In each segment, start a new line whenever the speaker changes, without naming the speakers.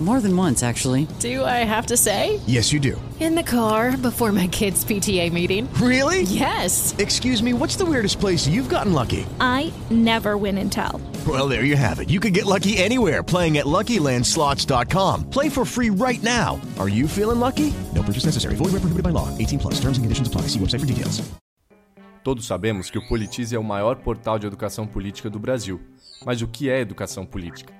More than once, actually.
Do I have to say?
Yes, you do.
In the car before my kids' PTA meeting.
Really?
Yes.
Excuse me, what's the weirdest place you've gotten lucky?
I never win and tell.
Well, there you have it. You can get lucky anywhere playing at LuckyLandSlots.com. Play for free right now. Are you feeling lucky? No purchase necessary. Void where prohibited by law. 18 plus. Terms and conditions apply. See website for details.
Todos sabemos que o Politize é o maior portal de educação política do Brasil. Mas o que é educação política?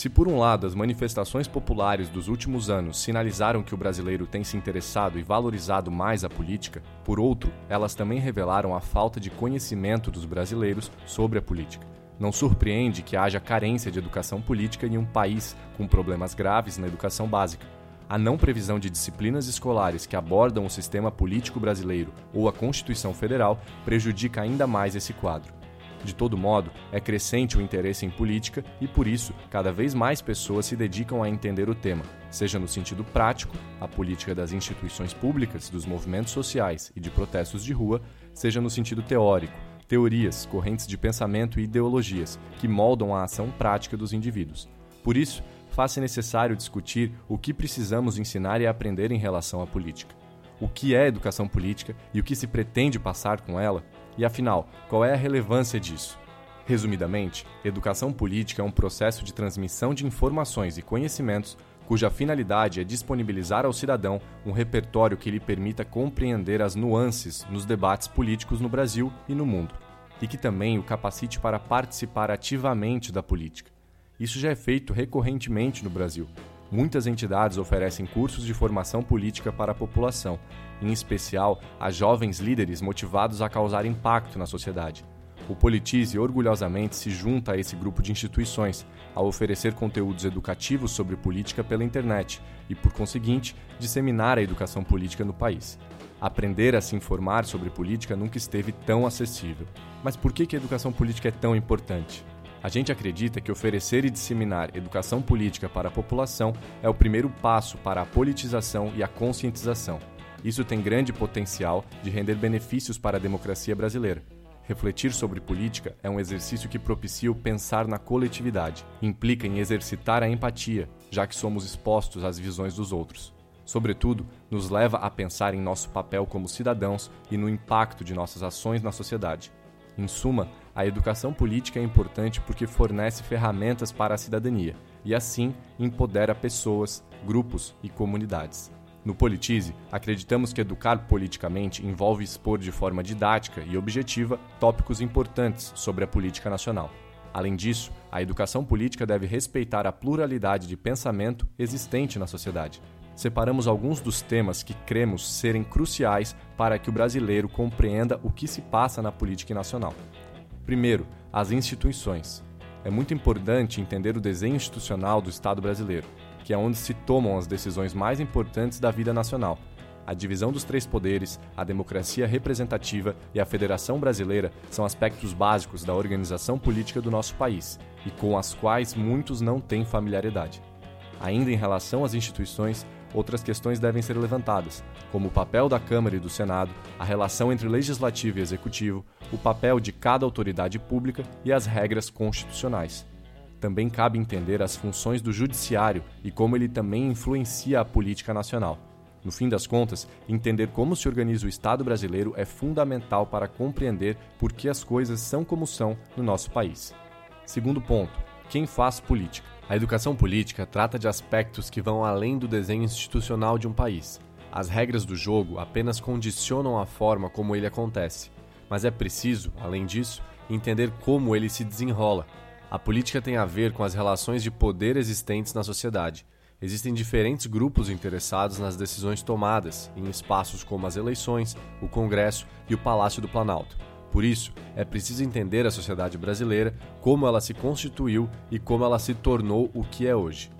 Se por um lado as manifestações populares dos últimos anos sinalizaram que o brasileiro tem se interessado e valorizado mais a política, por outro, elas também revelaram a falta de conhecimento dos brasileiros sobre a política. Não surpreende que haja carência de educação política em um país com problemas graves na educação básica. A não previsão de disciplinas escolares que abordam o sistema político brasileiro ou a Constituição Federal prejudica ainda mais esse quadro. De todo modo, é crescente o interesse em política e, por isso, cada vez mais pessoas se dedicam a entender o tema, seja no sentido prático, a política das instituições públicas, dos movimentos sociais e de protestos de rua, seja no sentido teórico, teorias, correntes de pensamento e ideologias que moldam a ação prática dos indivíduos. Por isso, faz-se necessário discutir o que precisamos ensinar e aprender em relação à política. O que é educação política e o que se pretende passar com ela e afinal, qual é a relevância disso? Resumidamente, educação política é um processo de transmissão de informações e conhecimentos cuja finalidade é disponibilizar ao cidadão um repertório que lhe permita compreender as nuances nos debates políticos no Brasil e no mundo, e que também o capacite para participar ativamente da política. Isso já é feito recorrentemente no Brasil, muitas entidades oferecem cursos de formação política para a população, em especial a jovens líderes motivados a causar impacto na sociedade. O Politize orgulhosamente se junta a esse grupo de instituições, ao oferecer conteúdos educativos sobre política pela internet e, por conseguinte, disseminar a educação política no país. Aprender a se informar sobre política nunca esteve tão acessível. Mas por que a educação política é tão importante? A gente acredita que oferecer e disseminar educação política para a população é o primeiro passo para a politização e a conscientização. Isso tem grande potencial de render benefícios para a democracia brasileira. Refletir sobre política é um exercício que propicia o pensar na coletividade, implica em exercitar a empatia, já que somos expostos às visões dos outros. Sobretudo, nos leva a pensar em nosso papel como cidadãos e no impacto de nossas ações na sociedade. Em suma, a educação política é importante porque fornece ferramentas para a cidadania e, assim, empodera pessoas, grupos e comunidades. No Politize, acreditamos que educar politicamente envolve expor de forma didática e objetiva tópicos importantes sobre a política nacional. Além disso, a educação política deve respeitar a pluralidade de pensamento existente na sociedade. Separamos alguns dos temas que cremos serem cruciais para que o brasileiro compreenda o que se passa na política nacional. Primeiro, as instituições. É muito importante entender o desenho institucional do Estado brasileiro, que é onde se tomam as decisões mais importantes da vida nacional. A divisão dos três poderes, a democracia representativa e a Federação Brasileira são aspectos básicos da organização política do nosso país e com as quais muitos não têm familiaridade. Ainda em relação às instituições, outras questões devem ser levantadas, como o papel da Câmara e do Senado, a relação entre legislativo e executivo, o papel de cada autoridade pública e as regras constitucionais. Também cabe entender as funções do judiciário e como ele também influencia a política nacional. No fim das contas, entender como se organiza o Estado brasileiro é fundamental para compreender por que as coisas são como são no nosso país. Segundo ponto: quem faz política? A educação política trata de aspectos que vão além do desenho institucional de um país. As regras do jogo apenas condicionam a forma como ele acontece, mas é preciso, além disso, entender como ele se desenrola. A política tem a ver com as relações de poder existentes na sociedade. Existem diferentes grupos interessados nas decisões tomadas em espaços como as eleições, o Congresso e o Palácio do Planalto. Por isso, é preciso entender a sociedade brasileira, como ela se constituiu e como ela se tornou o que é hoje.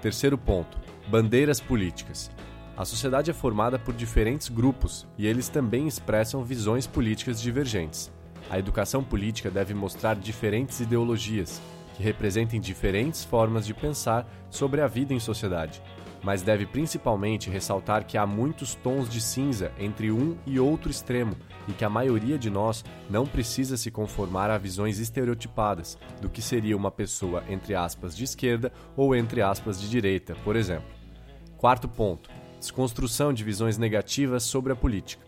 Terceiro ponto: bandeiras políticas. A sociedade é formada por diferentes grupos e eles também expressam visões políticas divergentes. A educação política deve mostrar diferentes ideologias, que representem diferentes formas de pensar sobre a vida em sociedade. Mas deve principalmente ressaltar que há muitos tons de cinza entre um e outro extremo e que a maioria de nós não precisa se conformar a visões estereotipadas do que seria uma pessoa entre aspas de esquerda ou entre aspas de direita, por exemplo. Quarto ponto: desconstrução de visões negativas sobre a política.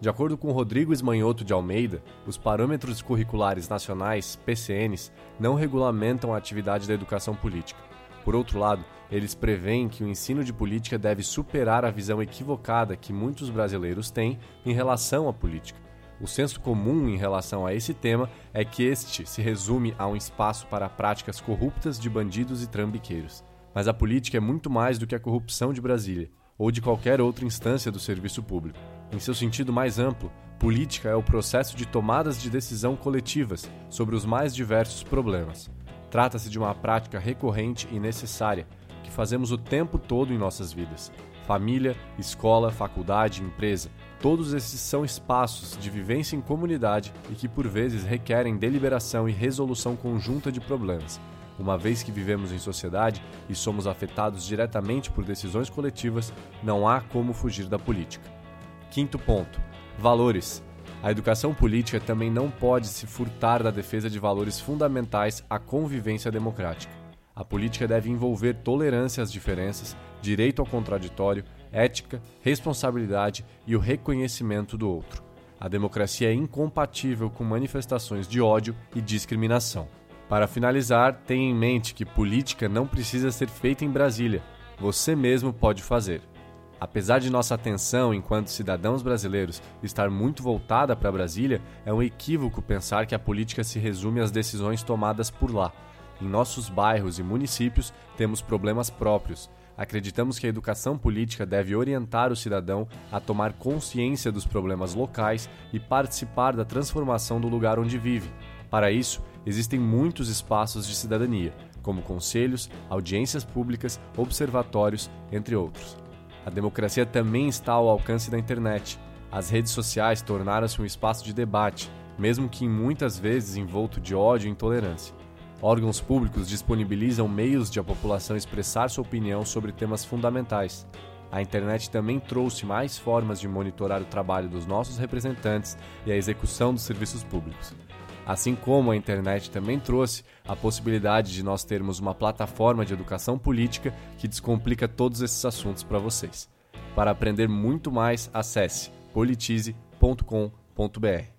De acordo com Rodrigo Esmanhoto de Almeida, os parâmetros curriculares nacionais, PCNs, não regulamentam a atividade da educação política. Por outro lado, eles preveem que o ensino de política deve superar a visão equivocada que muitos brasileiros têm em relação à política. O senso comum em relação a esse tema é que este se resume a um espaço para práticas corruptas de bandidos e trambiqueiros. Mas a política é muito mais do que a corrupção de Brasília ou de qualquer outra instância do serviço público. Em seu sentido mais amplo, política é o processo de tomadas de decisão coletivas sobre os mais diversos problemas. Trata-se de uma prática recorrente e necessária que fazemos o tempo todo em nossas vidas. Família, escola, faculdade, empresa, todos esses são espaços de vivência em comunidade e que por vezes requerem deliberação e resolução conjunta de problemas. Uma vez que vivemos em sociedade e somos afetados diretamente por decisões coletivas, não há como fugir da política. Quinto ponto: valores. A educação política também não pode se furtar da defesa de valores fundamentais à convivência democrática. A política deve envolver tolerância às diferenças, direito ao contraditório, ética, responsabilidade e o reconhecimento do outro. A democracia é incompatível com manifestações de ódio e discriminação. Para finalizar, tenha em mente que política não precisa ser feita em Brasília. Você mesmo pode fazer. Apesar de nossa atenção enquanto cidadãos brasileiros estar muito voltada para Brasília, é um equívoco pensar que a política se resume às decisões tomadas por lá. Em nossos bairros e municípios temos problemas próprios. Acreditamos que a educação política deve orientar o cidadão a tomar consciência dos problemas locais e participar da transformação do lugar onde vive. Para isso, existem muitos espaços de cidadania, como conselhos, audiências públicas, observatórios, entre outros. A democracia também está ao alcance da internet. As redes sociais tornaram-se um espaço de debate, mesmo que muitas vezes envolto de ódio e intolerância. Órgãos públicos disponibilizam meios de a população expressar sua opinião sobre temas fundamentais. A internet também trouxe mais formas de monitorar o trabalho dos nossos representantes e a execução dos serviços públicos. Assim como a internet também trouxe a possibilidade de nós termos uma plataforma de educação política que descomplica todos esses assuntos para vocês. Para aprender muito mais, acesse politize.com.br.